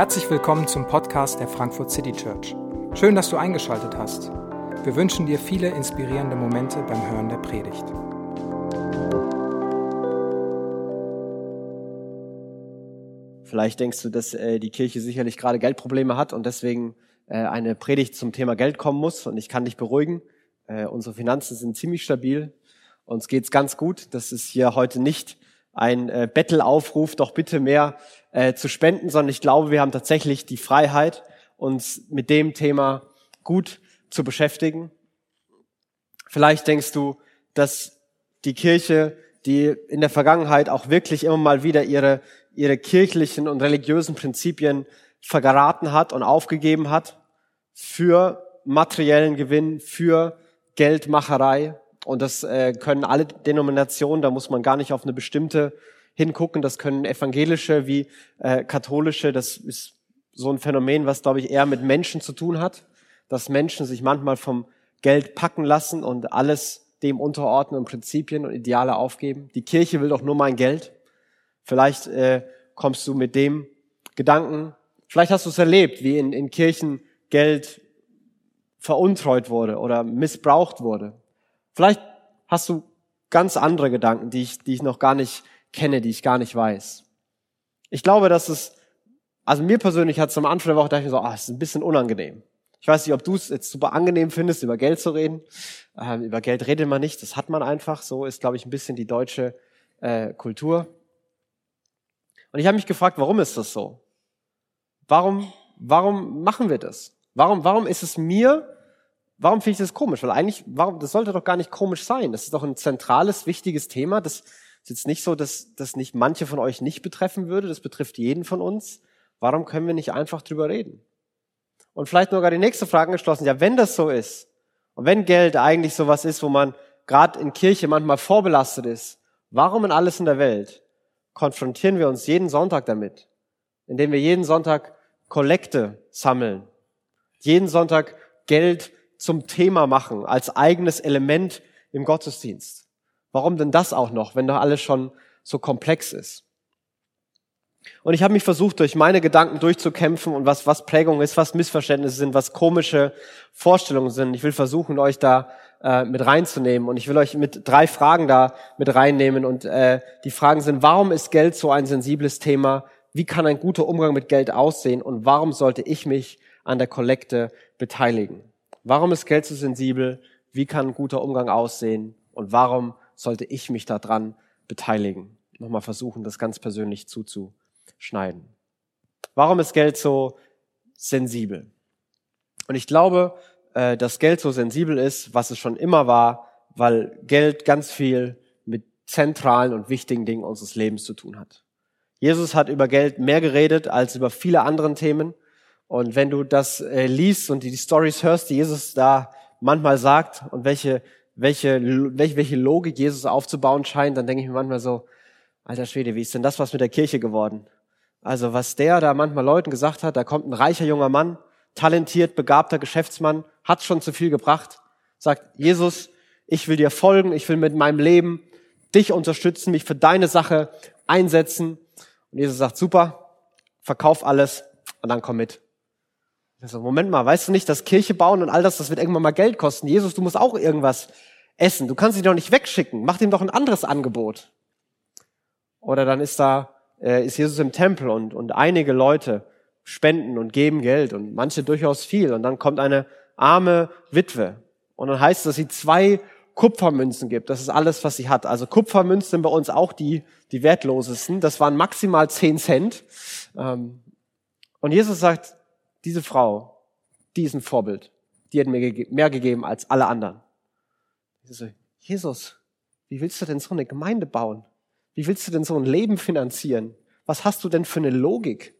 Herzlich willkommen zum Podcast der Frankfurt City Church. Schön, dass du eingeschaltet hast. Wir wünschen dir viele inspirierende Momente beim Hören der Predigt. Vielleicht denkst du, dass äh, die Kirche sicherlich gerade Geldprobleme hat und deswegen äh, eine Predigt zum Thema Geld kommen muss. Und ich kann dich beruhigen, äh, unsere Finanzen sind ziemlich stabil. Uns geht's ganz gut. Das ist hier heute nicht ein äh, Bettelaufruf, doch bitte mehr äh, zu spenden, sondern ich glaube, wir haben tatsächlich die Freiheit, uns mit dem Thema gut zu beschäftigen. Vielleicht denkst du, dass die Kirche, die in der Vergangenheit auch wirklich immer mal wieder ihre, ihre kirchlichen und religiösen Prinzipien vergeraten hat und aufgegeben hat für materiellen Gewinn, für Geldmacherei. Und das äh, können alle Denominationen, da muss man gar nicht auf eine bestimmte hingucken. Das können evangelische wie äh, katholische. Das ist so ein Phänomen, was, glaube ich, eher mit Menschen zu tun hat, dass Menschen sich manchmal vom Geld packen lassen und alles dem unterordnen und Prinzipien und Ideale aufgeben. Die Kirche will doch nur mein Geld. Vielleicht äh, kommst du mit dem Gedanken, vielleicht hast du es erlebt, wie in, in Kirchen Geld veruntreut wurde oder missbraucht wurde. Vielleicht hast du ganz andere Gedanken, die ich, die ich noch gar nicht kenne, die ich gar nicht weiß. Ich glaube, dass es, also mir persönlich hat es am Anfang der Woche dachte ich mir so, ah, es ist ein bisschen unangenehm. Ich weiß nicht, ob du es jetzt super angenehm findest, über Geld zu reden. Ähm, über Geld redet man nicht, das hat man einfach. So ist, glaube ich, ein bisschen die deutsche äh, Kultur. Und ich habe mich gefragt, warum ist das so? Warum, warum machen wir das? Warum, warum ist es mir, warum finde ich das komisch? Weil eigentlich, warum, das sollte doch gar nicht komisch sein. Das ist doch ein zentrales, wichtiges Thema. Das ist jetzt nicht so, dass das nicht manche von euch nicht betreffen würde. Das betrifft jeden von uns. Warum können wir nicht einfach drüber reden? Und vielleicht nur gar die nächste Frage angeschlossen. Ja, wenn das so ist und wenn Geld eigentlich sowas ist, wo man gerade in Kirche manchmal vorbelastet ist, warum in alles in der Welt konfrontieren wir uns jeden Sonntag damit? Indem wir jeden Sonntag Kollekte sammeln, jeden Sonntag Geld zum Thema machen, als eigenes Element im Gottesdienst. Warum denn das auch noch, wenn doch alles schon so komplex ist? Und ich habe mich versucht, durch meine Gedanken durchzukämpfen und was, was Prägung ist, was Missverständnisse sind, was komische Vorstellungen sind. Ich will versuchen, euch da äh, mit reinzunehmen. Und ich will euch mit drei Fragen da mit reinnehmen. Und äh, die Fragen sind, warum ist Geld so ein sensibles Thema? Wie kann ein guter Umgang mit Geld aussehen? Und warum sollte ich mich an der Kollekte beteiligen? Warum ist Geld so sensibel? Wie kann guter Umgang aussehen? Und warum sollte ich mich daran beteiligen? Nochmal versuchen, das ganz persönlich zuzuschneiden. Warum ist Geld so sensibel? Und ich glaube, äh, dass Geld so sensibel ist, was es schon immer war, weil Geld ganz viel mit zentralen und wichtigen Dingen unseres Lebens zu tun hat. Jesus hat über Geld mehr geredet als über viele andere Themen. Und wenn du das äh, liest und die, Stories hörst, die Jesus da manchmal sagt und welche welche, welche, welche Logik Jesus aufzubauen scheint, dann denke ich mir manchmal so, alter Schwede, wie ist denn das was mit der Kirche geworden? Also was der da manchmal Leuten gesagt hat, da kommt ein reicher junger Mann, talentiert, begabter Geschäftsmann, hat schon zu viel gebracht, sagt, Jesus, ich will dir folgen, ich will mit meinem Leben dich unterstützen, mich für deine Sache einsetzen. Und Jesus sagt, super, verkauf alles und dann komm mit. So, Moment mal, weißt du nicht, dass Kirche bauen und all das, das wird irgendwann mal Geld kosten. Jesus, du musst auch irgendwas essen. Du kannst ihn doch nicht wegschicken. Mach ihm doch ein anderes Angebot. Oder dann ist da, äh, ist Jesus im Tempel und, und einige Leute spenden und geben Geld und manche durchaus viel. Und dann kommt eine arme Witwe. Und dann heißt es, dass sie zwei Kupfermünzen gibt. Das ist alles, was sie hat. Also Kupfermünzen sind bei uns auch die, die wertlosesten. Das waren maximal zehn Cent. Ähm, und Jesus sagt, diese Frau, die ist ein Vorbild. Die hat mir mehr gegeben als alle anderen. Ich so, Jesus, wie willst du denn so eine Gemeinde bauen? Wie willst du denn so ein Leben finanzieren? Was hast du denn für eine Logik?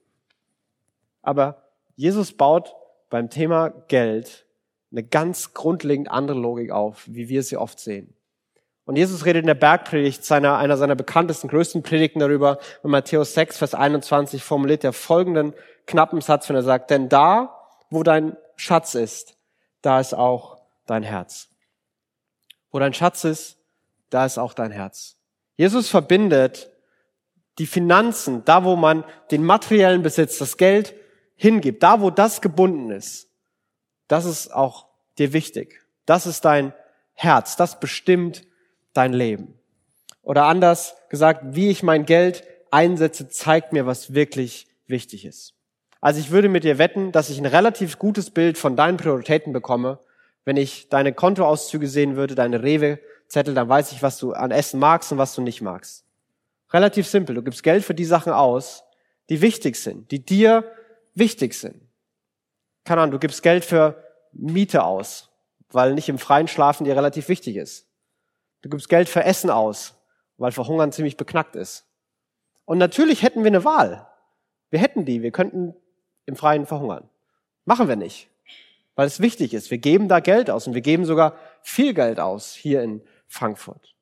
Aber Jesus baut beim Thema Geld eine ganz grundlegend andere Logik auf, wie wir sie oft sehen. Und Jesus redet in der Bergpredigt, seiner, einer seiner bekanntesten, größten Predigten darüber. In Matthäus 6, Vers 21 formuliert er folgenden knappen Satz, wenn er sagt, denn da, wo dein Schatz ist, da ist auch dein Herz. Wo dein Schatz ist, da ist auch dein Herz. Jesus verbindet die Finanzen, da wo man den materiellen Besitz, das Geld hingibt, da wo das gebunden ist, das ist auch dir wichtig. Das ist dein Herz, das bestimmt dein Leben. Oder anders gesagt, wie ich mein Geld einsetze, zeigt mir, was wirklich wichtig ist. Also ich würde mit dir wetten, dass ich ein relativ gutes Bild von deinen Prioritäten bekomme, wenn ich deine Kontoauszüge sehen würde, deine Rewe-Zettel, dann weiß ich, was du an Essen magst und was du nicht magst. Relativ simpel. Du gibst Geld für die Sachen aus, die wichtig sind, die dir wichtig sind. Keine Ahnung, du gibst Geld für Miete aus, weil nicht im Freien schlafen dir relativ wichtig ist. Du gibst Geld für Essen aus, weil Verhungern ziemlich beknackt ist. Und natürlich hätten wir eine Wahl. Wir hätten die. Wir könnten im Freien verhungern. Machen wir nicht, weil es wichtig ist. Wir geben da Geld aus und wir geben sogar viel Geld aus hier in Frankfurt.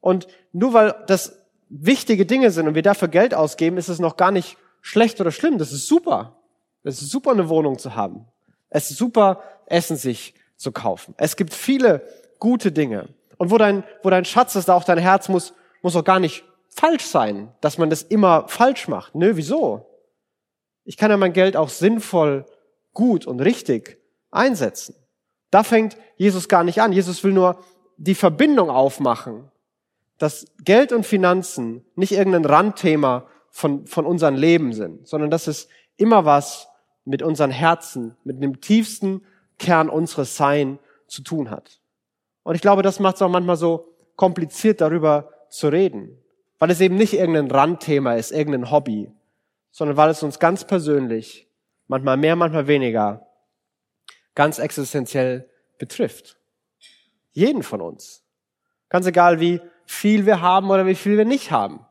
Und nur weil das wichtige Dinge sind und wir dafür Geld ausgeben, ist es noch gar nicht schlecht oder schlimm. Das ist super. Es ist super, eine Wohnung zu haben. Es ist super, Essen sich zu kaufen. Es gibt viele gute Dinge. Und wo dein, wo dein Schatz ist, da auch dein Herz muss, muss auch gar nicht falsch sein, dass man das immer falsch macht. Nö, wieso? Ich kann ja mein Geld auch sinnvoll, gut und richtig einsetzen. Da fängt Jesus gar nicht an. Jesus will nur die Verbindung aufmachen, dass Geld und Finanzen nicht irgendein Randthema von, von unserem Leben sind, sondern dass es immer was mit unseren Herzen, mit dem tiefsten Kern unseres Sein zu tun hat. Und ich glaube, das macht es auch manchmal so kompliziert, darüber zu reden, weil es eben nicht irgendein Randthema ist, irgendein Hobby, sondern weil es uns ganz persönlich, manchmal mehr, manchmal weniger, ganz existenziell betrifft. Jeden von uns. Ganz egal, wie viel wir haben oder wie viel wir nicht haben.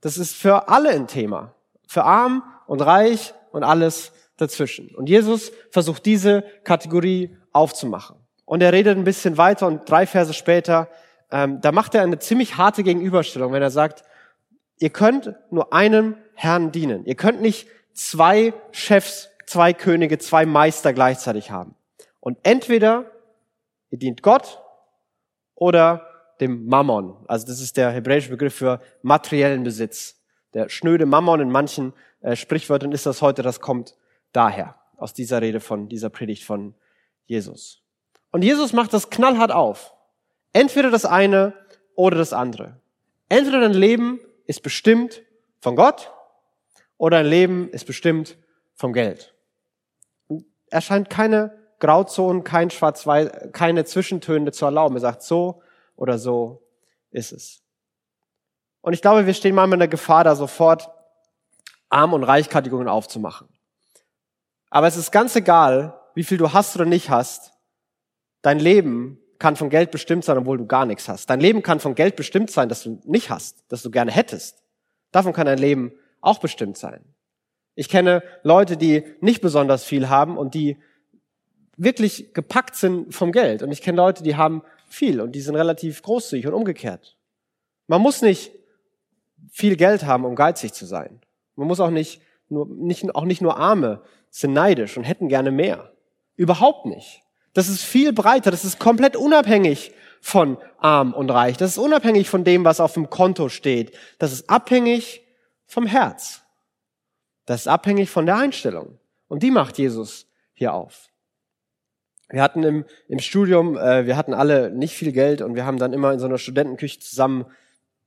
Das ist für alle ein Thema. Für arm und reich und alles dazwischen. Und Jesus versucht diese Kategorie aufzumachen. Und er redet ein bisschen weiter und drei Verse später, ähm, da macht er eine ziemlich harte Gegenüberstellung, wenn er sagt, ihr könnt nur einem Herrn dienen. Ihr könnt nicht zwei Chefs, zwei Könige, zwei Meister gleichzeitig haben. Und entweder ihr dient Gott oder dem Mammon. Also das ist der hebräische Begriff für materiellen Besitz. Der schnöde Mammon in manchen äh, Sprichwörtern ist das heute, das kommt daher, aus dieser Rede von, dieser Predigt von Jesus. Und Jesus macht das knallhart auf. Entweder das eine oder das andere. Entweder dein Leben ist bestimmt von Gott oder dein Leben ist bestimmt vom Geld. Er scheint keine Grauzonen, kein Schwarz-Weiß, keine Zwischentöne zu erlauben. Er sagt, so oder so ist es. Und ich glaube, wir stehen manchmal in der Gefahr, da sofort Arm- und Reichkategorien aufzumachen. Aber es ist ganz egal, wie viel du hast oder nicht hast. Dein Leben kann von Geld bestimmt sein, obwohl du gar nichts hast. Dein Leben kann von Geld bestimmt sein, dass du nicht hast, dass du gerne hättest. Davon kann dein Leben auch bestimmt sein. Ich kenne Leute, die nicht besonders viel haben und die wirklich gepackt sind vom Geld. Und ich kenne Leute, die haben viel und die sind relativ großzügig und umgekehrt. Man muss nicht viel Geld haben, um geizig zu sein. Man muss auch nicht nur, nicht, auch nicht nur Arme sind neidisch und hätten gerne mehr. Überhaupt nicht. Das ist viel breiter. Das ist komplett unabhängig von arm und reich. Das ist unabhängig von dem, was auf dem Konto steht. Das ist abhängig vom Herz. Das ist abhängig von der Einstellung. Und die macht Jesus hier auf. Wir hatten im, im Studium, äh, wir hatten alle nicht viel Geld und wir haben dann immer in so einer Studentenküche zusammen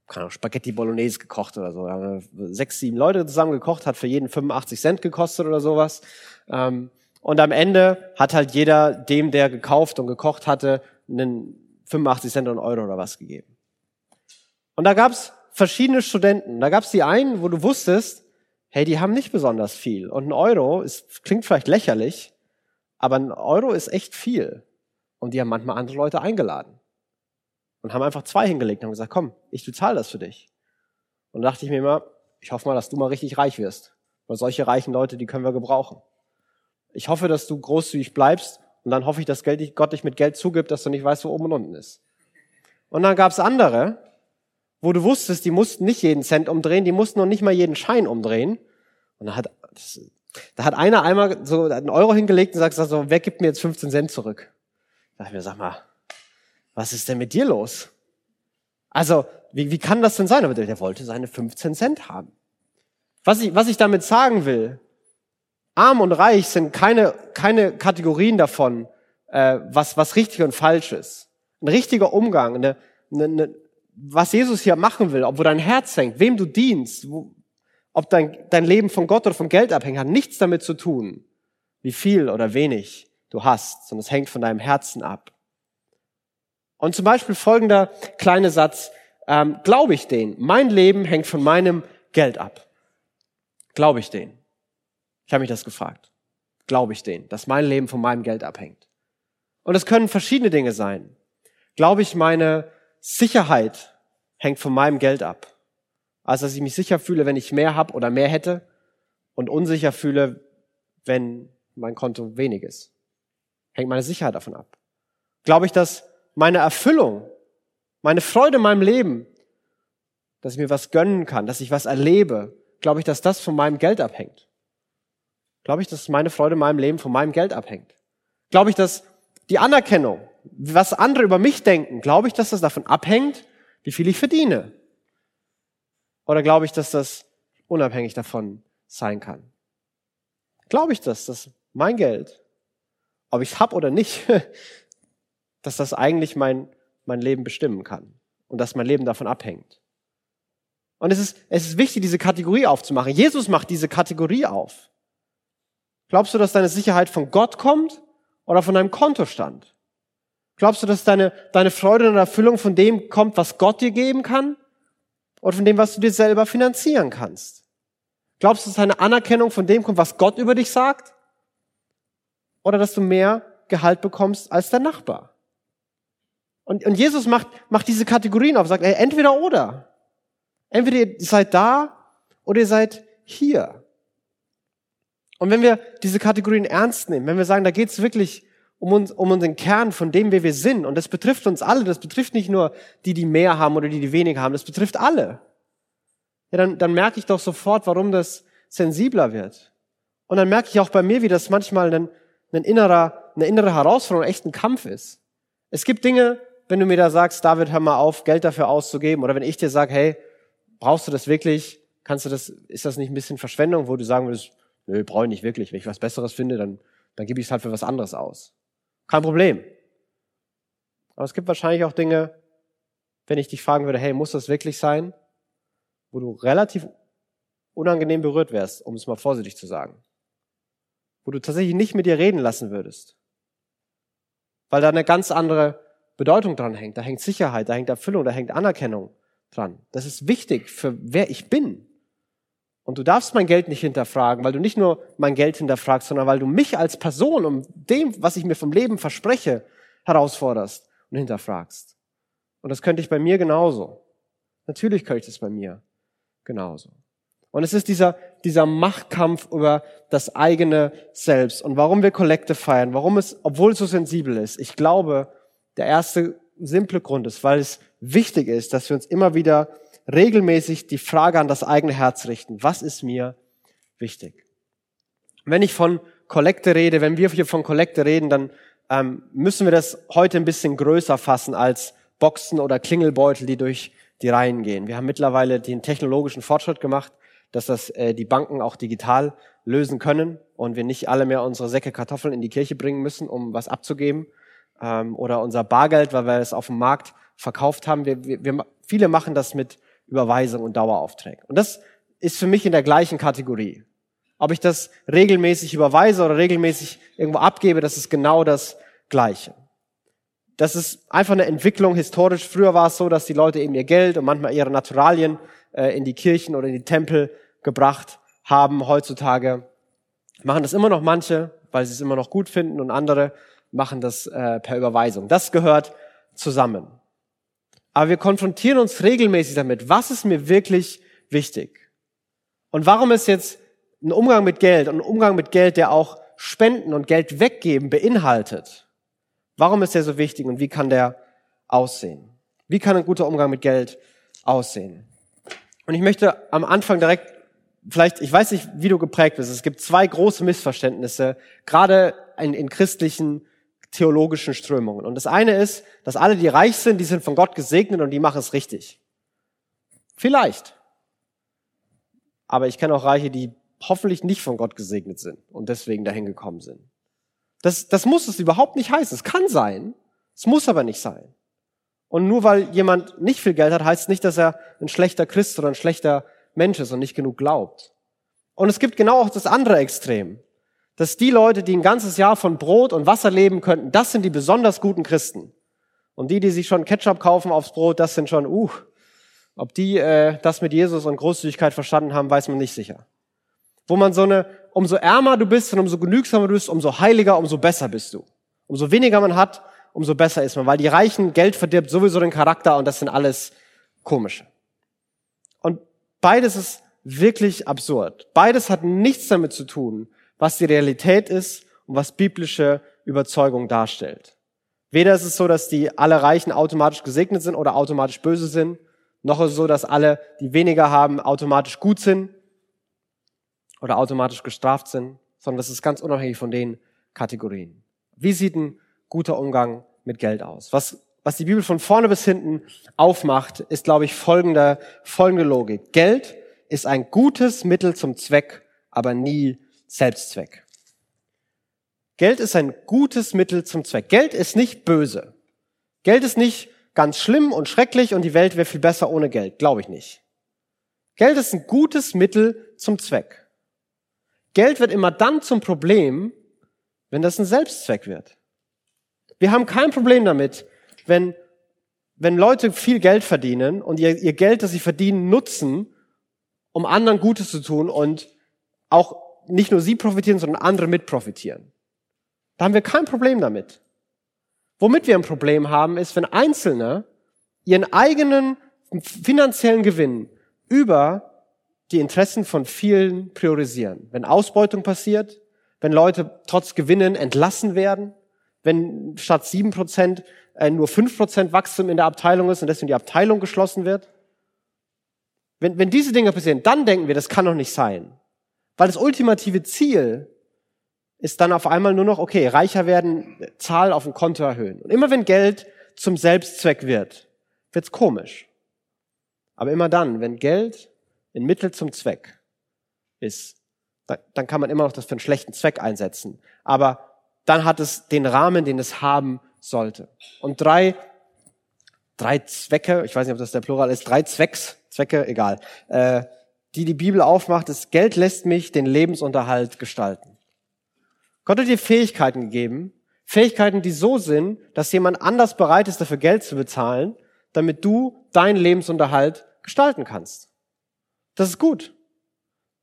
keine Ahnung, Spaghetti Bolognese gekocht oder so. Da haben wir sechs, sieben Leute zusammen gekocht, hat für jeden 85 Cent gekostet oder sowas. Ähm, und am Ende hat halt jeder dem, der gekauft und gekocht hatte, einen 85 Cent und Euro oder was gegeben. Und da gab's verschiedene Studenten. Da gab's die einen, wo du wusstest, hey, die haben nicht besonders viel. Und ein Euro ist, klingt vielleicht lächerlich, aber ein Euro ist echt viel. Und die haben manchmal andere Leute eingeladen und haben einfach zwei hingelegt und haben gesagt, komm, ich bezahle das für dich. Und da dachte ich mir immer, ich hoffe mal, dass du mal richtig reich wirst. Weil solche reichen Leute, die können wir gebrauchen. Ich hoffe, dass du großzügig bleibst und dann hoffe ich, dass Gott dich mit Geld zugibt, dass du nicht weißt, wo oben und unten ist. Und dann gab es andere, wo du wusstest, die mussten nicht jeden Cent umdrehen, die mussten noch nicht mal jeden Schein umdrehen. Und da hat, da hat einer einmal so einen Euro hingelegt und sagt so, wer gibt mir jetzt 15 Cent zurück? Da dachte ich mir, sag mal, was ist denn mit dir los? Also, wie, wie kann das denn sein? Aber der wollte seine 15 Cent haben. Was ich, was ich damit sagen will, arm und reich sind keine, keine Kategorien davon, äh, was, was richtig und falsch ist. Ein richtiger Umgang, eine, eine, eine, was Jesus hier machen will, ob wo dein Herz hängt, wem du dienst, wo, ob dein, dein Leben von Gott oder vom Geld abhängt, hat nichts damit zu tun, wie viel oder wenig du hast, sondern es hängt von deinem Herzen ab. Und zum Beispiel folgender kleine Satz, ähm, glaube ich den? Mein Leben hängt von meinem Geld ab. Glaube ich den? Ich habe mich das gefragt. Glaube ich den, dass mein Leben von meinem Geld abhängt? Und es können verschiedene Dinge sein. Glaube ich, meine Sicherheit hängt von meinem Geld ab? Also, dass ich mich sicher fühle, wenn ich mehr habe oder mehr hätte und unsicher fühle, wenn mein Konto wenig ist. Hängt meine Sicherheit davon ab. Glaube ich, dass meine Erfüllung, meine Freude in meinem Leben, dass ich mir was gönnen kann, dass ich was erlebe, glaube ich, dass das von meinem Geld abhängt. Glaube ich, dass meine Freude in meinem Leben von meinem Geld abhängt. Glaube ich, dass die Anerkennung, was andere über mich denken, glaube ich, dass das davon abhängt, wie viel ich verdiene. Oder glaube ich, dass das unabhängig davon sein kann? Glaube ich das, dass mein Geld, ob ich es hab oder nicht, dass das eigentlich mein, mein Leben bestimmen kann und dass mein Leben davon abhängt? Und es ist, es ist wichtig, diese Kategorie aufzumachen. Jesus macht diese Kategorie auf. Glaubst du, dass deine Sicherheit von Gott kommt oder von deinem Kontostand? Glaubst du, dass deine, deine Freude und Erfüllung von dem kommt, was Gott dir geben kann? Oder von dem, was du dir selber finanzieren kannst? Glaubst du, dass deine Anerkennung von dem kommt, was Gott über dich sagt? Oder dass du mehr Gehalt bekommst als dein Nachbar? Und, und Jesus macht, macht diese Kategorien auf, sagt, ey, entweder oder. Entweder ihr seid da oder ihr seid hier. Und wenn wir diese Kategorien ernst nehmen, wenn wir sagen, da geht es wirklich um, uns, um unseren Kern von dem, wer wir sind, und das betrifft uns alle, das betrifft nicht nur die, die mehr haben oder die, die weniger haben, das betrifft alle, ja, dann, dann merke ich doch sofort, warum das sensibler wird. Und dann merke ich auch bei mir, wie das manchmal ein, ein innerer, eine innere Herausforderung, echt ein Kampf ist. Es gibt Dinge, wenn du mir da sagst, David, hör mal auf, Geld dafür auszugeben, oder wenn ich dir sage, hey, brauchst du das wirklich? Kannst du das, ist das nicht ein bisschen Verschwendung, wo du sagen würdest, nö, brauche ich nicht wirklich. Wenn ich was Besseres finde, dann, dann gebe ich es halt für was anderes aus. Kein Problem. Aber es gibt wahrscheinlich auch Dinge, wenn ich dich fragen würde, hey, muss das wirklich sein? Wo du relativ unangenehm berührt wärst, um es mal vorsichtig zu sagen. Wo du tatsächlich nicht mit dir reden lassen würdest. Weil da eine ganz andere Bedeutung dran hängt. Da hängt Sicherheit, da hängt Erfüllung, da hängt Anerkennung dran. Das ist wichtig für wer ich bin. Und du darfst mein Geld nicht hinterfragen, weil du nicht nur mein Geld hinterfragst, sondern weil du mich als Person um dem, was ich mir vom Leben verspreche, herausforderst und hinterfragst. Und das könnte ich bei mir genauso. Natürlich könnte ich das bei mir genauso. Und es ist dieser, dieser Machtkampf über das eigene Selbst. Und warum wir Kollekte feiern, warum es, obwohl es so sensibel ist, ich glaube, der erste simple Grund ist, weil es wichtig ist, dass wir uns immer wieder regelmäßig die Frage an das eigene Herz richten. Was ist mir wichtig? Wenn ich von Kollekte rede, wenn wir hier von Kollekte reden, dann ähm, müssen wir das heute ein bisschen größer fassen als Boxen oder Klingelbeutel, die durch die Reihen gehen. Wir haben mittlerweile den technologischen Fortschritt gemacht, dass das äh, die Banken auch digital lösen können und wir nicht alle mehr unsere Säcke Kartoffeln in die Kirche bringen müssen, um was abzugeben ähm, oder unser Bargeld, weil wir es auf dem Markt verkauft haben. Wir, wir, wir, viele machen das mit Überweisung und Daueraufträgen. Und das ist für mich in der gleichen Kategorie. Ob ich das regelmäßig überweise oder regelmäßig irgendwo abgebe, das ist genau das Gleiche. Das ist einfach eine Entwicklung historisch. Früher war es so, dass die Leute eben ihr Geld und manchmal ihre Naturalien äh, in die Kirchen oder in die Tempel gebracht haben. Heutzutage machen das immer noch manche, weil sie es immer noch gut finden und andere machen das äh, per Überweisung. Das gehört zusammen. Aber wir konfrontieren uns regelmäßig damit. Was ist mir wirklich wichtig? Und warum ist jetzt ein Umgang mit Geld und ein Umgang mit Geld, der auch Spenden und Geld weggeben beinhaltet? Warum ist der so wichtig und wie kann der aussehen? Wie kann ein guter Umgang mit Geld aussehen? Und ich möchte am Anfang direkt, vielleicht, ich weiß nicht, wie du geprägt bist. Es gibt zwei große Missverständnisse, gerade in, in christlichen theologischen Strömungen. Und das eine ist, dass alle, die reich sind, die sind von Gott gesegnet und die machen es richtig. Vielleicht. Aber ich kenne auch Reiche, die hoffentlich nicht von Gott gesegnet sind und deswegen dahin gekommen sind. Das, das muss es überhaupt nicht heißen. Es kann sein, es muss aber nicht sein. Und nur weil jemand nicht viel Geld hat, heißt nicht, dass er ein schlechter Christ oder ein schlechter Mensch ist und nicht genug glaubt. Und es gibt genau auch das andere Extrem, dass die Leute, die ein ganzes Jahr von Brot und Wasser leben könnten, das sind die besonders guten Christen. Und die, die sich schon Ketchup kaufen aufs Brot, das sind schon, uh, ob die äh, das mit Jesus und Großzügigkeit verstanden haben, weiß man nicht sicher. Wo man so eine, umso ärmer du bist und umso genügsamer du bist, umso heiliger, umso besser bist du. Umso weniger man hat, umso besser ist man, weil die Reichen Geld verdirbt sowieso den Charakter und das sind alles komische. Und beides ist wirklich absurd. Beides hat nichts damit zu tun, was die Realität ist und was biblische Überzeugung darstellt. Weder ist es so, dass die alle Reichen automatisch gesegnet sind oder automatisch böse sind, noch ist es so, dass alle, die weniger haben, automatisch gut sind oder automatisch gestraft sind, sondern das ist ganz unabhängig von den Kategorien. Wie sieht ein guter Umgang mit Geld aus? Was, was die Bibel von vorne bis hinten aufmacht, ist, glaube ich, folgende, folgende Logik. Geld ist ein gutes Mittel zum Zweck, aber nie Selbstzweck. Geld ist ein gutes Mittel zum Zweck. Geld ist nicht böse. Geld ist nicht ganz schlimm und schrecklich und die Welt wäre viel besser ohne Geld. Glaube ich nicht. Geld ist ein gutes Mittel zum Zweck. Geld wird immer dann zum Problem, wenn das ein Selbstzweck wird. Wir haben kein Problem damit, wenn, wenn Leute viel Geld verdienen und ihr, ihr Geld, das sie verdienen, nutzen, um anderen Gutes zu tun und auch nicht nur sie profitieren, sondern andere mit profitieren. Da haben wir kein Problem damit. Womit wir ein Problem haben, ist, wenn Einzelne ihren eigenen finanziellen Gewinn über die Interessen von vielen priorisieren. Wenn Ausbeutung passiert, wenn Leute trotz Gewinnen entlassen werden, wenn statt sieben Prozent äh, nur fünf Prozent Wachstum in der Abteilung ist und deswegen die Abteilung geschlossen wird. Wenn, wenn diese Dinge passieren, dann denken wir, das kann doch nicht sein. Weil das ultimative Ziel ist dann auf einmal nur noch, okay, reicher werden, Zahl auf dem Konto erhöhen. Und immer wenn Geld zum Selbstzweck wird, wird's komisch. Aber immer dann, wenn Geld ein Mittel zum Zweck ist, dann kann man immer noch das für einen schlechten Zweck einsetzen. Aber dann hat es den Rahmen, den es haben sollte. Und drei, drei Zwecke, ich weiß nicht, ob das der Plural ist, drei Zwecks, Zwecke, egal, äh, die die Bibel aufmacht, ist, Geld lässt mich den Lebensunterhalt gestalten. Gott hat dir Fähigkeiten gegeben, Fähigkeiten, die so sind, dass jemand anders bereit ist, dafür Geld zu bezahlen, damit du deinen Lebensunterhalt gestalten kannst. Das ist gut.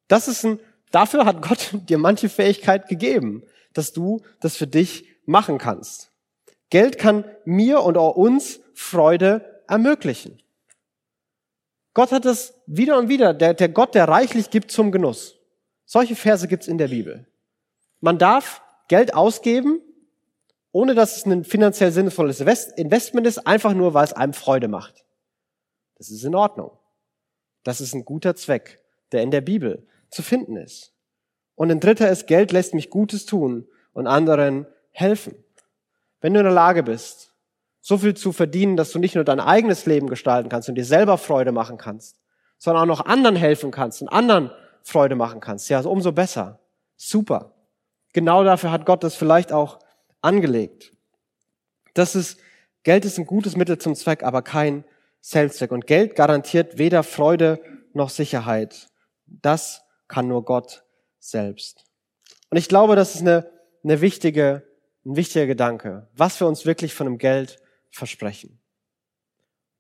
Das ist ein, dafür hat Gott dir manche Fähigkeit gegeben, dass du das für dich machen kannst. Geld kann mir und auch uns Freude ermöglichen. Gott hat es wieder und wieder, der, der Gott, der reichlich gibt zum Genuss. Solche Verse gibt's in der Bibel. Man darf Geld ausgeben, ohne dass es ein finanziell sinnvolles Investment ist, einfach nur, weil es einem Freude macht. Das ist in Ordnung. Das ist ein guter Zweck, der in der Bibel zu finden ist. Und ein dritter ist, Geld lässt mich Gutes tun und anderen helfen. Wenn du in der Lage bist, so viel zu verdienen, dass du nicht nur dein eigenes Leben gestalten kannst und dir selber Freude machen kannst, sondern auch noch anderen helfen kannst und anderen Freude machen kannst, ja, umso besser. Super. Genau dafür hat Gott das vielleicht auch angelegt. Das ist, Geld ist ein gutes Mittel zum Zweck, aber kein Selbstzweck. Und Geld garantiert weder Freude noch Sicherheit. Das kann nur Gott selbst. Und ich glaube, das ist eine, eine wichtige, ein wichtiger Gedanke, was wir uns wirklich von dem Geld versprechen.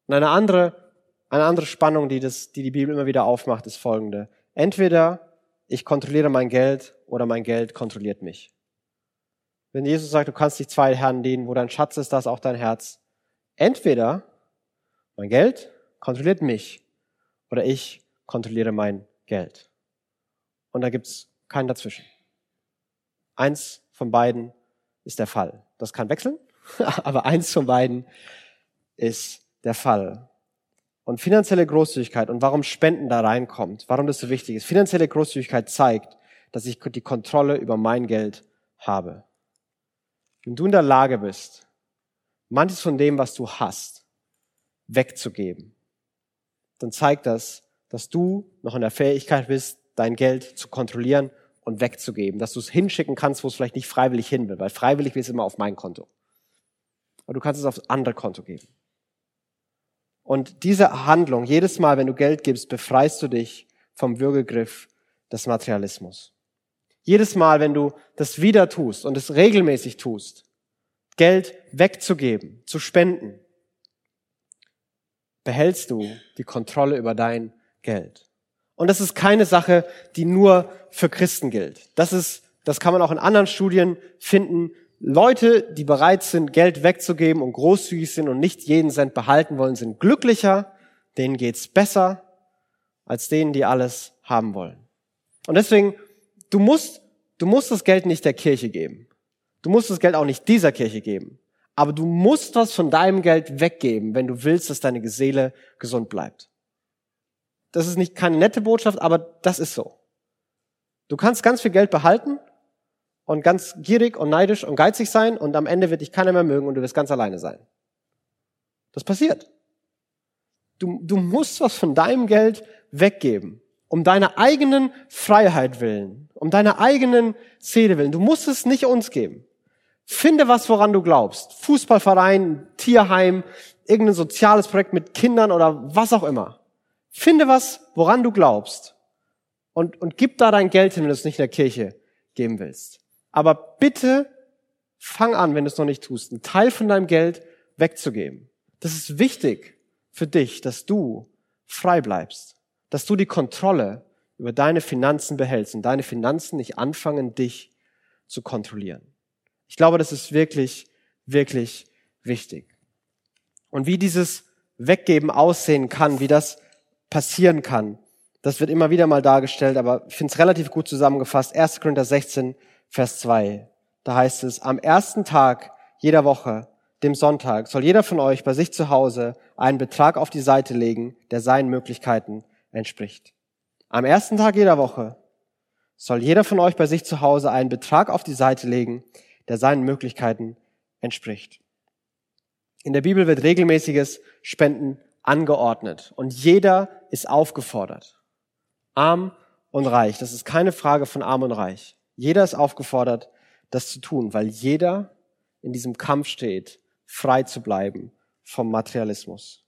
Und eine andere, eine andere Spannung, die, das, die die Bibel immer wieder aufmacht, ist folgende. Entweder ich kontrolliere mein Geld oder mein Geld kontrolliert mich. Wenn Jesus sagt, du kannst nicht zwei Herren dienen, wo dein Schatz ist, da ist auch dein Herz. Entweder mein Geld kontrolliert mich oder ich kontrolliere mein Geld. Und da gibt's keinen dazwischen. Eins von beiden ist der Fall. Das kann wechseln, aber eins von beiden ist der Fall. Und finanzielle Großzügigkeit und warum Spenden da reinkommt, warum das so wichtig ist. Finanzielle Großzügigkeit zeigt, dass ich die Kontrolle über mein Geld habe. Wenn du in der Lage bist, manches von dem, was du hast, wegzugeben, dann zeigt das, dass du noch in der Fähigkeit bist, dein Geld zu kontrollieren und wegzugeben, dass du es hinschicken kannst, wo es vielleicht nicht freiwillig hin will, weil freiwillig will es immer auf mein Konto. Aber du kannst es aufs andere Konto geben. Und diese Handlung, jedes Mal, wenn du Geld gibst, befreist du dich vom Würgegriff des Materialismus. Jedes Mal, wenn du das wieder tust und es regelmäßig tust, Geld wegzugeben, zu spenden, behältst du die Kontrolle über dein Geld. Und das ist keine Sache, die nur für Christen gilt. Das ist, das kann man auch in anderen Studien finden. Leute, die bereit sind, Geld wegzugeben und großzügig sind und nicht jeden Cent behalten wollen, sind glücklicher, denen geht's besser, als denen, die alles haben wollen. Und deswegen, du musst, du musst das Geld nicht der Kirche geben. Du musst das Geld auch nicht dieser Kirche geben. Aber du musst was von deinem Geld weggeben, wenn du willst, dass deine Seele gesund bleibt. Das ist nicht keine nette Botschaft, aber das ist so. Du kannst ganz viel Geld behalten und ganz gierig und neidisch und geizig sein und am Ende wird dich keiner mehr mögen und du wirst ganz alleine sein. Das passiert. Du, du musst was von deinem Geld weggeben, um deiner eigenen Freiheit willen, um deiner eigenen Seele willen. Du musst es nicht uns geben. Finde was, woran du glaubst. Fußballverein, Tierheim, irgendein soziales Projekt mit Kindern oder was auch immer. Finde was, woran du glaubst und, und gib da dein Geld hin, wenn du es nicht in der Kirche geben willst. Aber bitte fang an, wenn du es noch nicht tust, einen Teil von deinem Geld wegzugeben. Das ist wichtig für dich, dass du frei bleibst, dass du die Kontrolle über deine Finanzen behältst und deine Finanzen nicht anfangen, dich zu kontrollieren. Ich glaube, das ist wirklich, wirklich wichtig. Und wie dieses Weggeben aussehen kann, wie das passieren kann, das wird immer wieder mal dargestellt, aber ich finde es relativ gut zusammengefasst. 1. Korinther 16, Vers 2. Da heißt es, am ersten Tag jeder Woche, dem Sonntag, soll jeder von euch bei sich zu Hause einen Betrag auf die Seite legen, der seinen Möglichkeiten entspricht. Am ersten Tag jeder Woche soll jeder von euch bei sich zu Hause einen Betrag auf die Seite legen, der seinen Möglichkeiten entspricht. In der Bibel wird regelmäßiges Spenden angeordnet und jeder ist aufgefordert. Arm und reich. Das ist keine Frage von arm und reich. Jeder ist aufgefordert, das zu tun, weil jeder in diesem Kampf steht, frei zu bleiben vom Materialismus.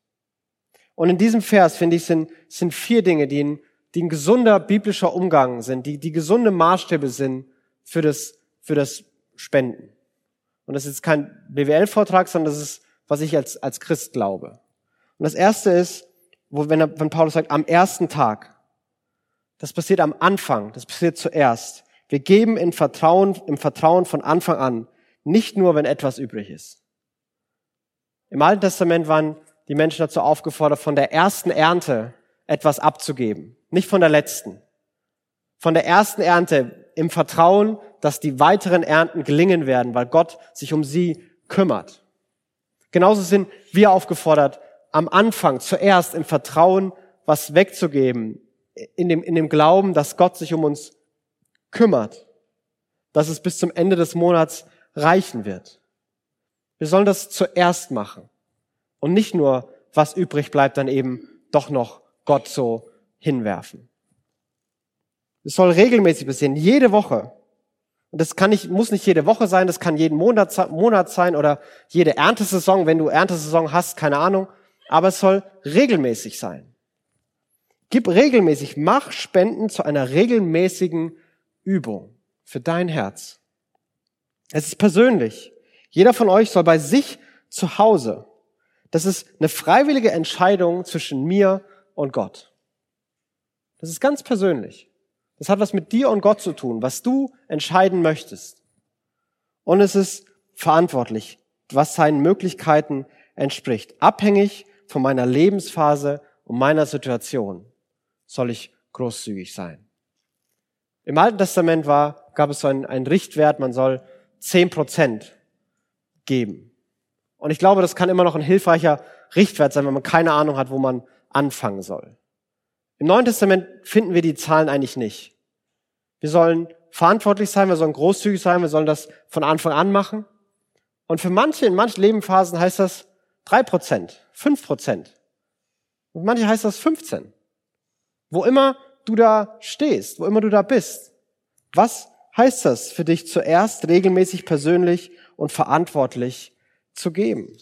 Und in diesem Vers, finde ich, sind, sind vier Dinge, die ein, die ein gesunder biblischer Umgang sind, die, die gesunde Maßstäbe sind für das, für das Spenden. Und das ist jetzt kein BWL-Vortrag, sondern das ist, was ich als, als Christ glaube. Und das erste ist, wo, wenn, er, wenn Paulus sagt, am ersten Tag. Das passiert am Anfang, das passiert zuerst. Wir geben in Vertrauen, im Vertrauen von Anfang an, nicht nur, wenn etwas übrig ist. Im Alten Testament waren die Menschen dazu aufgefordert, von der ersten Ernte etwas abzugeben, nicht von der letzten. Von der ersten Ernte im Vertrauen, dass die weiteren Ernten gelingen werden, weil Gott sich um sie kümmert. Genauso sind wir aufgefordert, am Anfang zuerst im Vertrauen was wegzugeben, in dem, in dem Glauben, dass Gott sich um uns kümmert, dass es bis zum Ende des Monats reichen wird. Wir sollen das zuerst machen und nicht nur, was übrig bleibt, dann eben doch noch Gott so hinwerfen. Es soll regelmäßig passieren, jede Woche. Und das kann nicht, muss nicht jede Woche sein, das kann jeden Monat, Monat sein oder jede Erntesaison, wenn du Erntesaison hast, keine Ahnung. Aber es soll regelmäßig sein. Gib regelmäßig, mach Spenden zu einer regelmäßigen Übung für dein Herz. Es ist persönlich. Jeder von euch soll bei sich zu Hause. Das ist eine freiwillige Entscheidung zwischen mir und Gott. Das ist ganz persönlich. Das hat was mit dir und Gott zu tun, was du entscheiden möchtest. Und es ist verantwortlich, was seinen Möglichkeiten entspricht. Abhängig von meiner Lebensphase und meiner Situation soll ich großzügig sein. Im Alten Testament war, gab es so einen, einen Richtwert, man soll zehn Prozent geben. Und ich glaube, das kann immer noch ein hilfreicher Richtwert sein, wenn man keine Ahnung hat, wo man anfangen soll. Im Neuen Testament finden wir die Zahlen eigentlich nicht. Wir sollen verantwortlich sein, wir sollen großzügig sein, wir sollen das von Anfang an machen. Und für manche, in manchen Lebensphasen heißt das drei Prozent, fünf Prozent. Und manche heißt das 15. Wo immer du da stehst, wo immer du da bist. Was heißt das für dich zuerst regelmäßig persönlich und verantwortlich zu geben?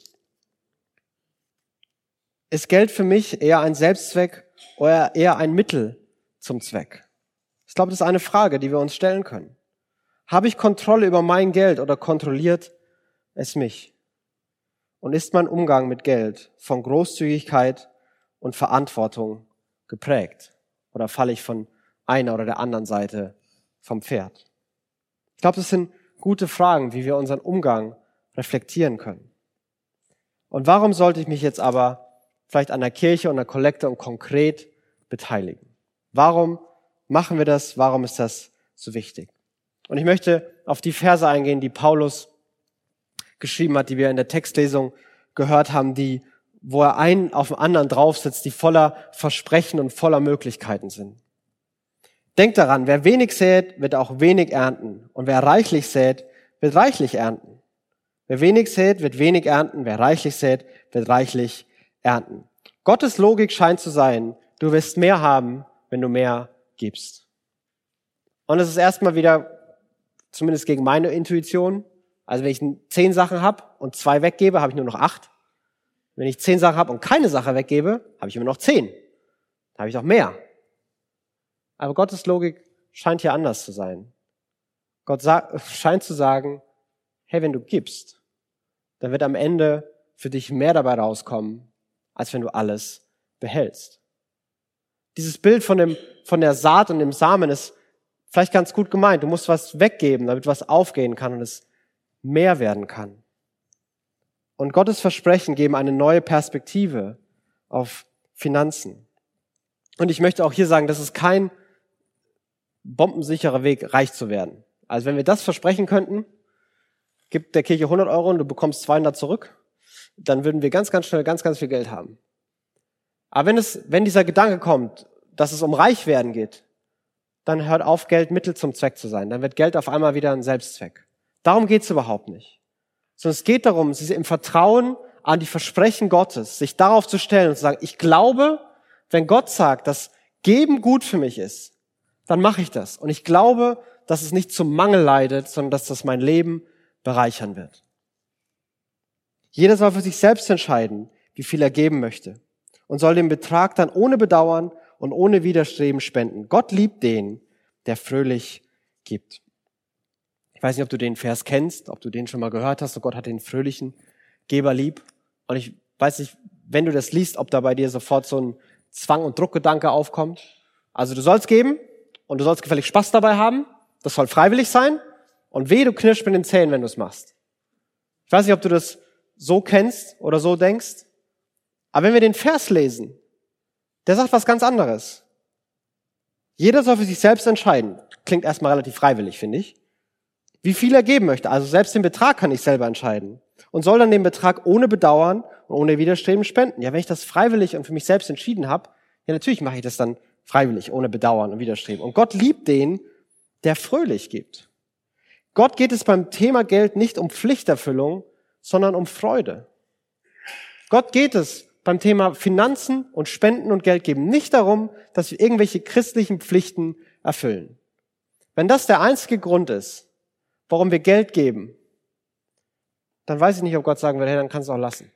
Ist Geld für mich eher ein Selbstzweck oder eher ein Mittel zum Zweck? Ich glaube, das ist eine Frage, die wir uns stellen können. Habe ich Kontrolle über mein Geld oder kontrolliert es mich? Und ist mein Umgang mit Geld von Großzügigkeit und Verantwortung geprägt? Oder falle ich von einer oder der anderen Seite vom Pferd? Ich glaube, das sind gute Fragen, wie wir unseren Umgang reflektieren können. Und warum sollte ich mich jetzt aber vielleicht an der Kirche und der Kollekte und konkret beteiligen? Warum machen wir das? Warum ist das so wichtig? Und ich möchte auf die Verse eingehen, die Paulus geschrieben hat, die wir in der Textlesung gehört haben, die, wo er einen auf den anderen draufsetzt, die voller Versprechen und voller Möglichkeiten sind. Denkt daran, wer wenig sät, wird auch wenig ernten. Und wer reichlich sät, wird reichlich ernten. Wer wenig sät, wird wenig ernten. Wer reichlich sät, wird reichlich ernten. Gottes Logik scheint zu sein, du wirst mehr haben, wenn du mehr gibst. Und es ist erstmal wieder, zumindest gegen meine Intuition, also wenn ich zehn Sachen habe und zwei weggebe, habe ich nur noch acht. Wenn ich zehn Sachen habe und keine Sache weggebe, habe ich immer noch zehn. Da habe ich auch mehr. Aber Gottes Logik scheint hier anders zu sein. Gott scheint zu sagen, hey, wenn du gibst, dann wird am Ende für dich mehr dabei rauskommen, als wenn du alles behältst. Dieses Bild von, dem, von der Saat und dem Samen ist vielleicht ganz gut gemeint. Du musst was weggeben, damit was aufgehen kann und es mehr werden kann. Und Gottes Versprechen geben eine neue Perspektive auf Finanzen. Und ich möchte auch hier sagen, das ist kein bombensicherer Weg, reich zu werden. Also wenn wir das versprechen könnten, gib der Kirche 100 Euro und du bekommst 200 zurück, dann würden wir ganz, ganz schnell ganz, ganz viel Geld haben. Aber wenn es, wenn dieser Gedanke kommt, dass es um Reichwerden geht, dann hört auf, Geld Mittel zum Zweck zu sein. Dann wird Geld auf einmal wieder ein Selbstzweck. Darum geht es überhaupt nicht. Sondern es geht darum, sich im Vertrauen an die Versprechen Gottes, sich darauf zu stellen und zu sagen, ich glaube, wenn Gott sagt, dass Geben gut für mich ist, dann mache ich das. Und ich glaube, dass es nicht zum Mangel leidet, sondern dass das mein Leben bereichern wird. Jeder soll für sich selbst entscheiden, wie viel er geben möchte und soll den Betrag dann ohne Bedauern und ohne Widerstreben spenden. Gott liebt den, der fröhlich gibt. Ich weiß nicht, ob du den Vers kennst, ob du den schon mal gehört hast. Und Gott hat den fröhlichen Geber lieb. Und ich weiß nicht, wenn du das liest, ob da bei dir sofort so ein Zwang- und Druckgedanke aufkommt. Also du sollst geben und du sollst gefällig Spaß dabei haben. Das soll freiwillig sein. Und weh, du knirschst mit den Zähnen, wenn du es machst. Ich weiß nicht, ob du das so kennst oder so denkst. Aber wenn wir den Vers lesen, der sagt was ganz anderes. Jeder soll für sich selbst entscheiden. Klingt erstmal relativ freiwillig, finde ich. Wie viel er geben möchte. Also selbst den Betrag kann ich selber entscheiden. Und soll dann den Betrag ohne Bedauern und ohne Widerstreben spenden. Ja, wenn ich das freiwillig und für mich selbst entschieden habe, ja, natürlich mache ich das dann freiwillig, ohne Bedauern und Widerstreben. Und Gott liebt den, der fröhlich gibt. Gott geht es beim Thema Geld nicht um Pflichterfüllung, sondern um Freude. Gott geht es beim Thema Finanzen und Spenden und Geld geben nicht darum, dass wir irgendwelche christlichen Pflichten erfüllen. Wenn das der einzige Grund ist, warum wir Geld geben, dann weiß ich nicht, ob Gott sagen würde, hey, dann kannst du auch lassen.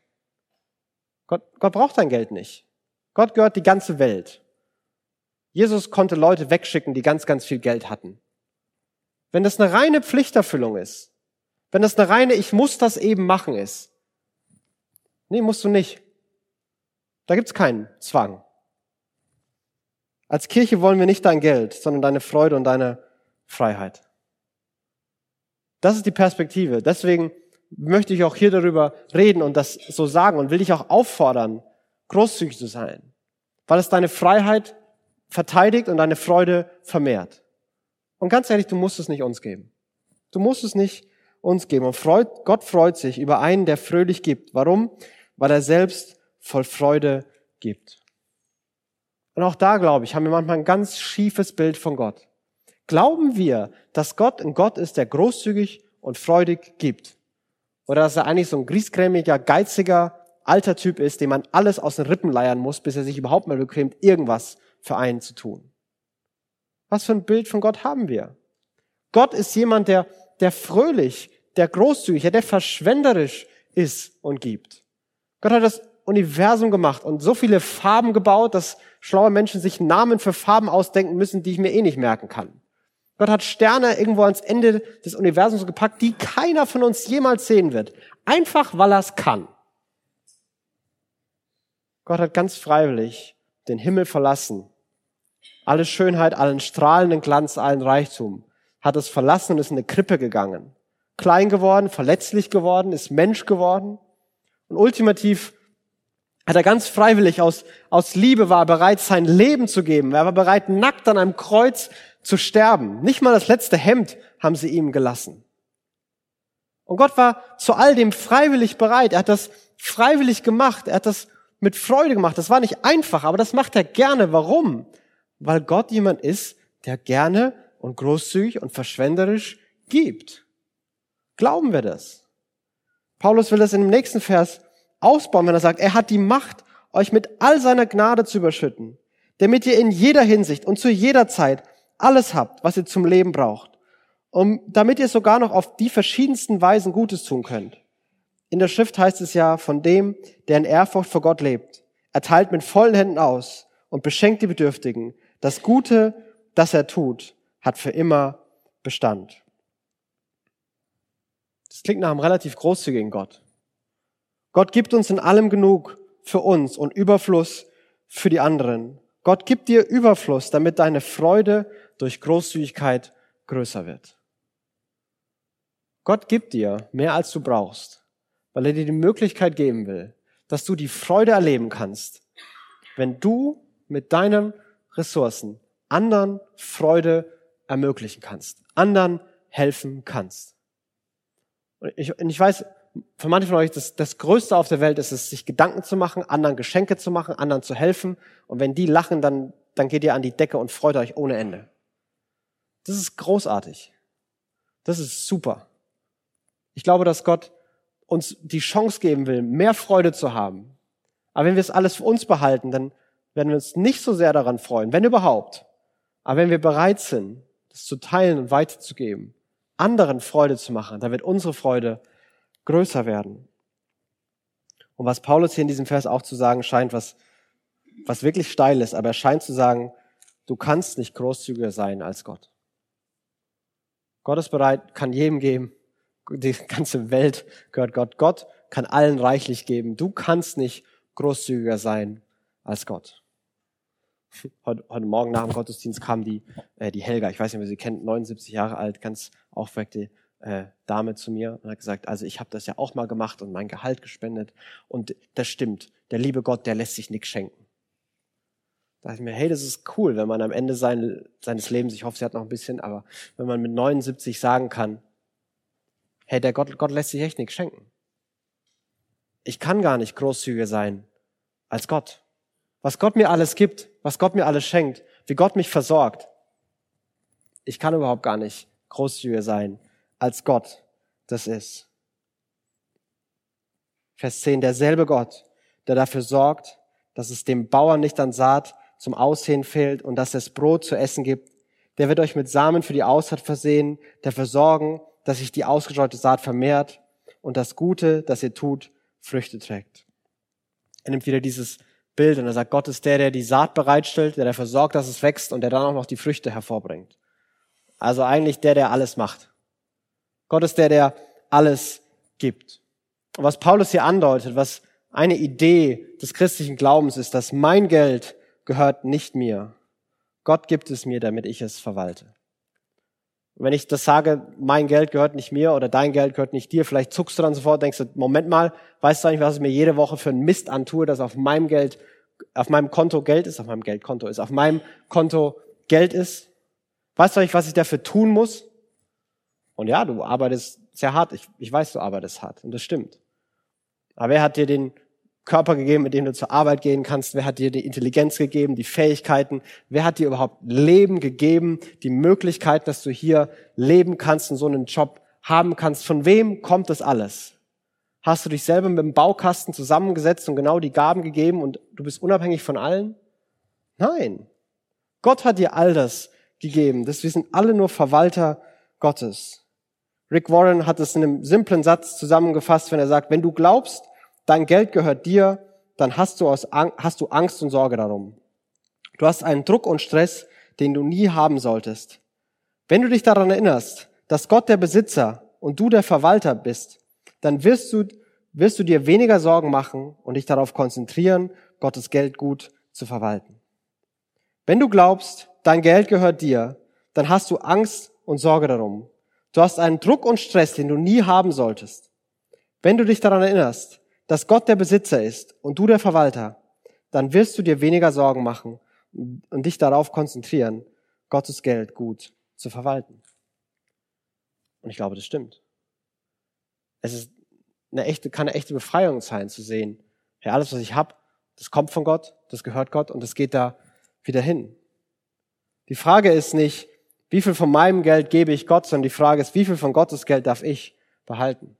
Gott, Gott braucht dein Geld nicht. Gott gehört die ganze Welt. Jesus konnte Leute wegschicken, die ganz, ganz viel Geld hatten. Wenn das eine reine Pflichterfüllung ist, wenn das eine reine Ich muss das eben machen ist, nee, musst du nicht. Da gibt's keinen Zwang. Als Kirche wollen wir nicht dein Geld, sondern deine Freude und deine Freiheit. Das ist die Perspektive. Deswegen möchte ich auch hier darüber reden und das so sagen und will dich auch auffordern, großzügig zu sein, weil es deine Freiheit verteidigt und deine Freude vermehrt. Und ganz ehrlich, du musst es nicht uns geben. Du musst es nicht uns geben. Und freut, Gott freut sich über einen, der fröhlich gibt. Warum? Weil er selbst voll Freude gibt. Und auch da, glaube ich, haben wir manchmal ein ganz schiefes Bild von Gott. Glauben wir, dass Gott ein Gott ist, der großzügig und freudig gibt? Oder dass er eigentlich so ein griesgrämiger, geiziger alter Typ ist, dem man alles aus den Rippen leiern muss, bis er sich überhaupt mal bequemt, irgendwas für einen zu tun. Was für ein Bild von Gott haben wir? Gott ist jemand, der, der fröhlich, der großzügig, der verschwenderisch ist und gibt. Gott hat das Universum gemacht und so viele Farben gebaut, dass schlaue Menschen sich Namen für Farben ausdenken müssen, die ich mir eh nicht merken kann. Gott hat Sterne irgendwo ans Ende des Universums gepackt, die keiner von uns jemals sehen wird. Einfach weil er es kann. Gott hat ganz freiwillig den Himmel verlassen. Alle Schönheit, allen strahlenden Glanz, allen Reichtum. Hat es verlassen und ist in eine Krippe gegangen. Klein geworden, verletzlich geworden, ist Mensch geworden. Und ultimativ hat er ganz freiwillig aus, aus Liebe war bereit, sein Leben zu geben. Er war bereit, nackt an einem Kreuz zu sterben. Nicht mal das letzte Hemd haben sie ihm gelassen. Und Gott war zu all dem freiwillig bereit. Er hat das freiwillig gemacht. Er hat das mit Freude gemacht. Das war nicht einfach, aber das macht er gerne. Warum? Weil Gott jemand ist, der gerne und großzügig und verschwenderisch gibt. Glauben wir das? Paulus will das in dem nächsten Vers ausbauen, wenn er sagt, er hat die Macht, euch mit all seiner Gnade zu überschütten, damit ihr in jeder Hinsicht und zu jeder Zeit alles habt, was ihr zum Leben braucht, um, damit ihr sogar noch auf die verschiedensten Weisen Gutes tun könnt. In der Schrift heißt es ja von dem, der in Ehrfurcht vor Gott lebt. Er teilt mit vollen Händen aus und beschenkt die Bedürftigen. Das Gute, das er tut, hat für immer Bestand. Das klingt nach einem relativ großzügigen Gott. Gott gibt uns in allem genug für uns und Überfluss für die anderen. Gott gibt dir Überfluss, damit deine Freude durch Großzügigkeit größer wird. Gott gibt dir mehr als du brauchst, weil er dir die Möglichkeit geben will, dass du die Freude erleben kannst, wenn du mit deinen Ressourcen anderen Freude ermöglichen kannst, anderen helfen kannst. Und ich, und ich weiß, für manche von euch das, das Größte auf der Welt ist es, sich Gedanken zu machen, anderen Geschenke zu machen, anderen zu helfen. Und wenn die lachen, dann, dann geht ihr an die Decke und freut euch ohne Ende. Das ist großartig. Das ist super. Ich glaube, dass Gott uns die Chance geben will, mehr Freude zu haben. Aber wenn wir es alles für uns behalten, dann werden wir uns nicht so sehr daran freuen, wenn überhaupt. Aber wenn wir bereit sind, das zu teilen und weiterzugeben, anderen Freude zu machen, dann wird unsere Freude größer werden. Und was Paulus hier in diesem Vers auch zu sagen scheint, was, was wirklich steil ist, aber er scheint zu sagen, du kannst nicht großzügiger sein als Gott. Gott ist bereit, kann jedem geben. Die ganze Welt gehört Gott. Gott kann allen reichlich geben. Du kannst nicht großzügiger sein als Gott. Heute, heute Morgen nach dem Gottesdienst kam die, äh, die Helga, ich weiß nicht, wer sie kennt, 79 Jahre alt, ganz aufweckte äh, Dame zu mir und hat gesagt, also ich habe das ja auch mal gemacht und mein Gehalt gespendet und das stimmt. Der liebe Gott, der lässt sich nichts schenken. Da dachte ich mir, hey, das ist cool, wenn man am Ende sein, seines Lebens, ich hoffe, sie hat noch ein bisschen, aber wenn man mit 79 sagen kann, hey, der Gott, Gott lässt sich echt nichts schenken. Ich kann gar nicht großzügiger sein als Gott. Was Gott mir alles gibt, was Gott mir alles schenkt, wie Gott mich versorgt. Ich kann überhaupt gar nicht großzügiger sein als Gott das ist. Vers 10, derselbe Gott, der dafür sorgt, dass es dem Bauern nicht an Saat zum Aussehen fehlt und dass es Brot zu essen gibt, der wird euch mit Samen für die Aussaat versehen, der versorgen, dass sich die ausgestreute Saat vermehrt und das Gute, das ihr tut, Früchte trägt. Er nimmt wieder dieses Bild und er sagt, Gott ist der, der die Saat bereitstellt, der dafür sorgt, dass es wächst und der dann auch noch die Früchte hervorbringt. Also eigentlich der, der alles macht. Gott ist der, der alles gibt. Und was Paulus hier andeutet, was eine Idee des christlichen Glaubens ist, dass mein Geld gehört nicht mir. Gott gibt es mir, damit ich es verwalte. Und wenn ich das sage, mein Geld gehört nicht mir oder dein Geld gehört nicht dir, vielleicht zuckst du dann sofort, denkst du, Moment mal, weißt du eigentlich, was ich mir jede Woche für einen Mist antue, dass auf meinem Geld, auf meinem Konto Geld ist, auf meinem Geldkonto ist, auf meinem Konto Geld ist? Weißt du eigentlich, was ich dafür tun muss? Und ja, du arbeitest sehr hart. Ich, ich weiß, du arbeitest hart. Und das stimmt. Aber wer hat dir den Körper gegeben, mit dem du zur Arbeit gehen kannst? Wer hat dir die Intelligenz gegeben, die Fähigkeiten? Wer hat dir überhaupt Leben gegeben, die Möglichkeit, dass du hier leben kannst und so einen Job haben kannst? Von wem kommt das alles? Hast du dich selber mit dem Baukasten zusammengesetzt und genau die Gaben gegeben und du bist unabhängig von allen? Nein. Gott hat dir all das gegeben. Das, wir sind alle nur Verwalter Gottes. Rick Warren hat es in einem simplen Satz zusammengefasst, wenn er sagt, wenn du glaubst, dein Geld gehört dir, dann hast du, aus, hast du Angst und Sorge darum. Du hast einen Druck und Stress, den du nie haben solltest. Wenn du dich daran erinnerst, dass Gott der Besitzer und du der Verwalter bist, dann wirst du, wirst du dir weniger Sorgen machen und dich darauf konzentrieren, Gottes Geld gut zu verwalten. Wenn du glaubst, dein Geld gehört dir, dann hast du Angst und Sorge darum. Du hast einen Druck und Stress, den du nie haben solltest. Wenn du dich daran erinnerst, dass Gott der Besitzer ist und du der Verwalter, dann wirst du dir weniger Sorgen machen und dich darauf konzentrieren, Gottes Geld gut zu verwalten. Und ich glaube, das stimmt. Es ist eine echte, kann eine echte Befreiung sein, zu sehen, hey, alles, was ich habe, das kommt von Gott, das gehört Gott und das geht da wieder hin. Die Frage ist nicht, wie viel von meinem Geld gebe ich Gott, sondern die Frage ist, wie viel von Gottes Geld darf ich behalten?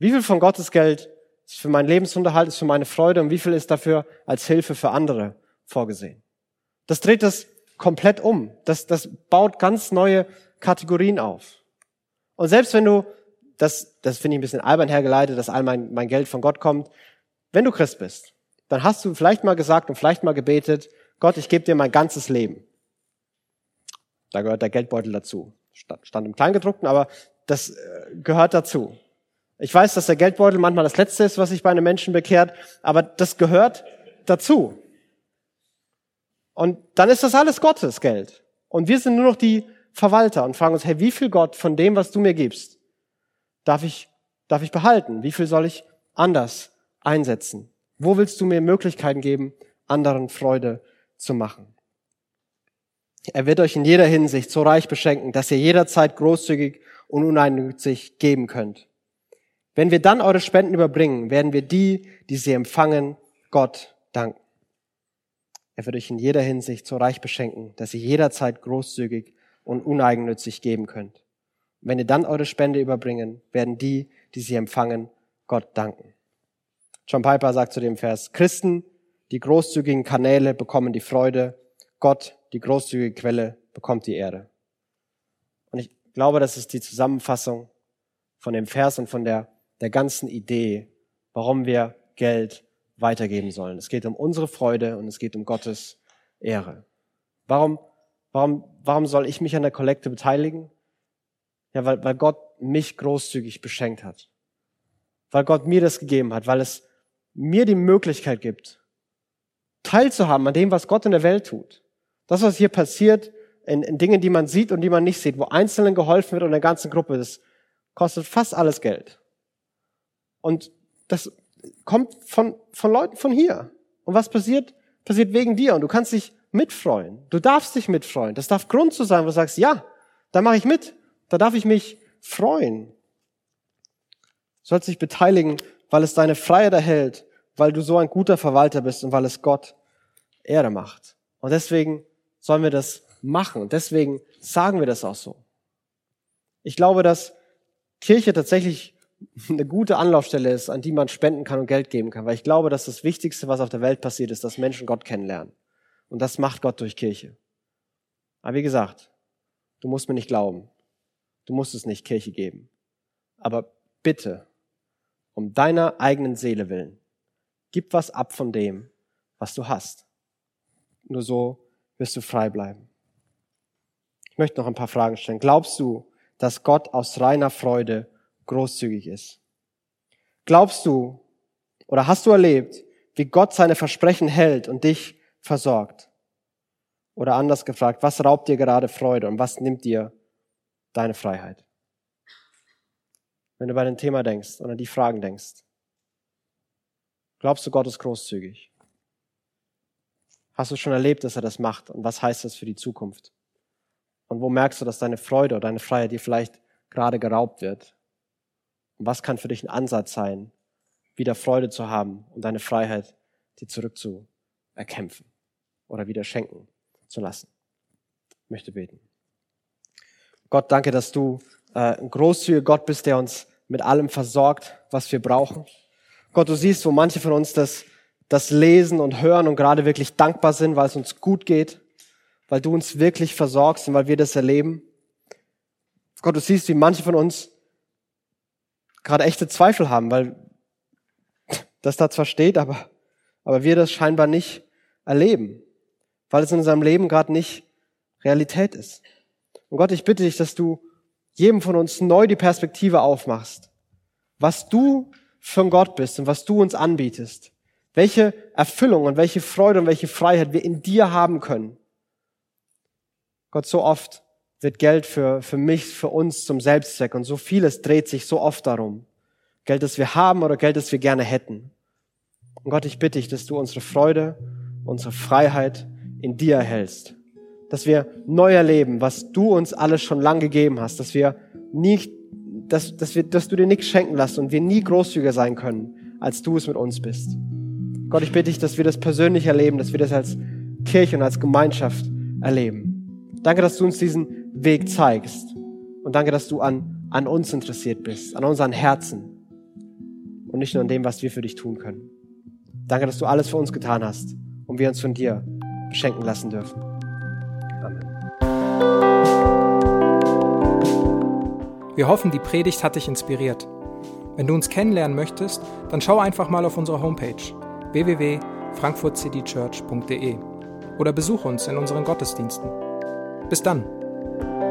Wie viel von Gottes Geld ist für meinen Lebensunterhalt, ist für meine Freude und wie viel ist dafür als Hilfe für andere vorgesehen? Das dreht das komplett um. Das, das baut ganz neue Kategorien auf. Und selbst wenn du das, das finde ich ein bisschen albern hergeleitet, dass all mein, mein Geld von Gott kommt. Wenn du Christ bist, dann hast du vielleicht mal gesagt und vielleicht mal gebetet, Gott, ich gebe dir mein ganzes Leben. Da gehört der Geldbeutel dazu. Stand im Kleingedruckten, aber das äh, gehört dazu. Ich weiß, dass der Geldbeutel manchmal das Letzte ist, was sich bei einem Menschen bekehrt, aber das gehört dazu. Und dann ist das alles Gottes Geld. Und wir sind nur noch die Verwalter und fragen uns, hey, wie viel Gott von dem, was du mir gibst, darf ich, darf ich behalten? Wie viel soll ich anders einsetzen? Wo willst du mir Möglichkeiten geben, anderen Freude zu machen? Er wird euch in jeder Hinsicht so reich beschenken, dass ihr jederzeit großzügig und uneigennützig geben könnt. Wenn wir dann eure Spenden überbringen, werden wir die, die sie empfangen, Gott danken. Er wird euch in jeder Hinsicht so reich beschenken, dass ihr jederzeit großzügig und uneigennützig geben könnt. Wenn ihr dann eure Spende überbringen, werden die, die sie empfangen, Gott danken. John Piper sagt zu dem Vers, Christen, die großzügigen Kanäle bekommen die Freude, Gott, die großzügige Quelle, bekommt die Ehre. Und ich glaube, das ist die Zusammenfassung von dem Vers und von der, der ganzen Idee, warum wir Geld weitergeben sollen. Es geht um unsere Freude und es geht um Gottes Ehre. Warum, warum, warum soll ich mich an der Kollekte beteiligen? Ja, weil, weil Gott mich großzügig beschenkt hat. Weil Gott mir das gegeben hat, weil es mir die Möglichkeit gibt, teilzuhaben an dem, was Gott in der Welt tut. Das, was hier passiert, in, in Dingen, die man sieht und die man nicht sieht, wo Einzelnen geholfen wird und der ganzen Gruppe, das kostet fast alles Geld. Und das kommt von, von Leuten von hier. Und was passiert? Passiert wegen dir. Und du kannst dich mitfreuen. Du darfst dich mitfreuen. Das darf Grund zu sein, wo du sagst, ja, da mache ich mit. Da darf ich mich freuen. Du sollst dich beteiligen, weil es deine Freiheit erhält, weil du so ein guter Verwalter bist und weil es Gott Ehre macht. Und deswegen sollen wir das machen. Und deswegen sagen wir das auch so. Ich glaube, dass Kirche tatsächlich eine gute Anlaufstelle ist, an die man spenden kann und Geld geben kann. Weil ich glaube, dass das Wichtigste, was auf der Welt passiert, ist, dass Menschen Gott kennenlernen. Und das macht Gott durch Kirche. Aber wie gesagt, du musst mir nicht glauben. Du musst es nicht Kirche geben. Aber bitte, um deiner eigenen Seele willen, gib was ab von dem, was du hast. Nur so wirst du frei bleiben. Ich möchte noch ein paar Fragen stellen. Glaubst du, dass Gott aus reiner Freude großzügig ist? Glaubst du oder hast du erlebt, wie Gott seine Versprechen hält und dich versorgt? Oder anders gefragt, was raubt dir gerade Freude und was nimmt dir deine Freiheit. Wenn du bei dem Thema denkst oder die Fragen denkst, glaubst du, Gott ist großzügig? Hast du schon erlebt, dass er das macht? Und was heißt das für die Zukunft? Und wo merkst du, dass deine Freude oder deine Freiheit dir vielleicht gerade geraubt wird? Und was kann für dich ein Ansatz sein, wieder Freude zu haben und deine Freiheit dir zurückzuerkämpfen oder wieder schenken zu lassen? Ich möchte beten. Gott, danke, dass du äh, ein großzügiger Gott bist, der uns mit allem versorgt, was wir brauchen. Gott, du siehst, wo manche von uns das, das lesen und hören und gerade wirklich dankbar sind, weil es uns gut geht, weil du uns wirklich versorgst und weil wir das erleben. Gott, du siehst, wie manche von uns gerade echte Zweifel haben, weil das da zwar steht, aber, aber wir das scheinbar nicht erleben, weil es in unserem Leben gerade nicht Realität ist. Und Gott, ich bitte dich, dass du jedem von uns neu die Perspektive aufmachst, was du für ein Gott bist und was du uns anbietest, welche Erfüllung und welche Freude und welche Freiheit wir in dir haben können. Gott, so oft wird Geld für, für mich, für uns zum Selbstzweck und so vieles dreht sich so oft darum. Geld, das wir haben oder Geld, das wir gerne hätten. Und Gott, ich bitte dich, dass du unsere Freude, unsere Freiheit in dir erhältst. Dass wir neu erleben, was du uns alles schon lang gegeben hast, dass wir nicht, dass, dass wir, dass du dir nichts schenken lässt und wir nie großzügiger sein können, als du es mit uns bist. Gott, ich bitte dich, dass wir das persönlich erleben, dass wir das als Kirche und als Gemeinschaft erleben. Danke, dass du uns diesen Weg zeigst. Und danke, dass du an, an uns interessiert bist, an unseren Herzen und nicht nur an dem, was wir für dich tun können. Danke, dass du alles für uns getan hast und wir uns von dir beschenken lassen dürfen. Amen. Wir hoffen, die Predigt hat dich inspiriert. Wenn du uns kennenlernen möchtest, dann schau einfach mal auf unsere Homepage www.frankfurtcitychurch.de oder besuche uns in unseren Gottesdiensten. Bis dann! Thank you.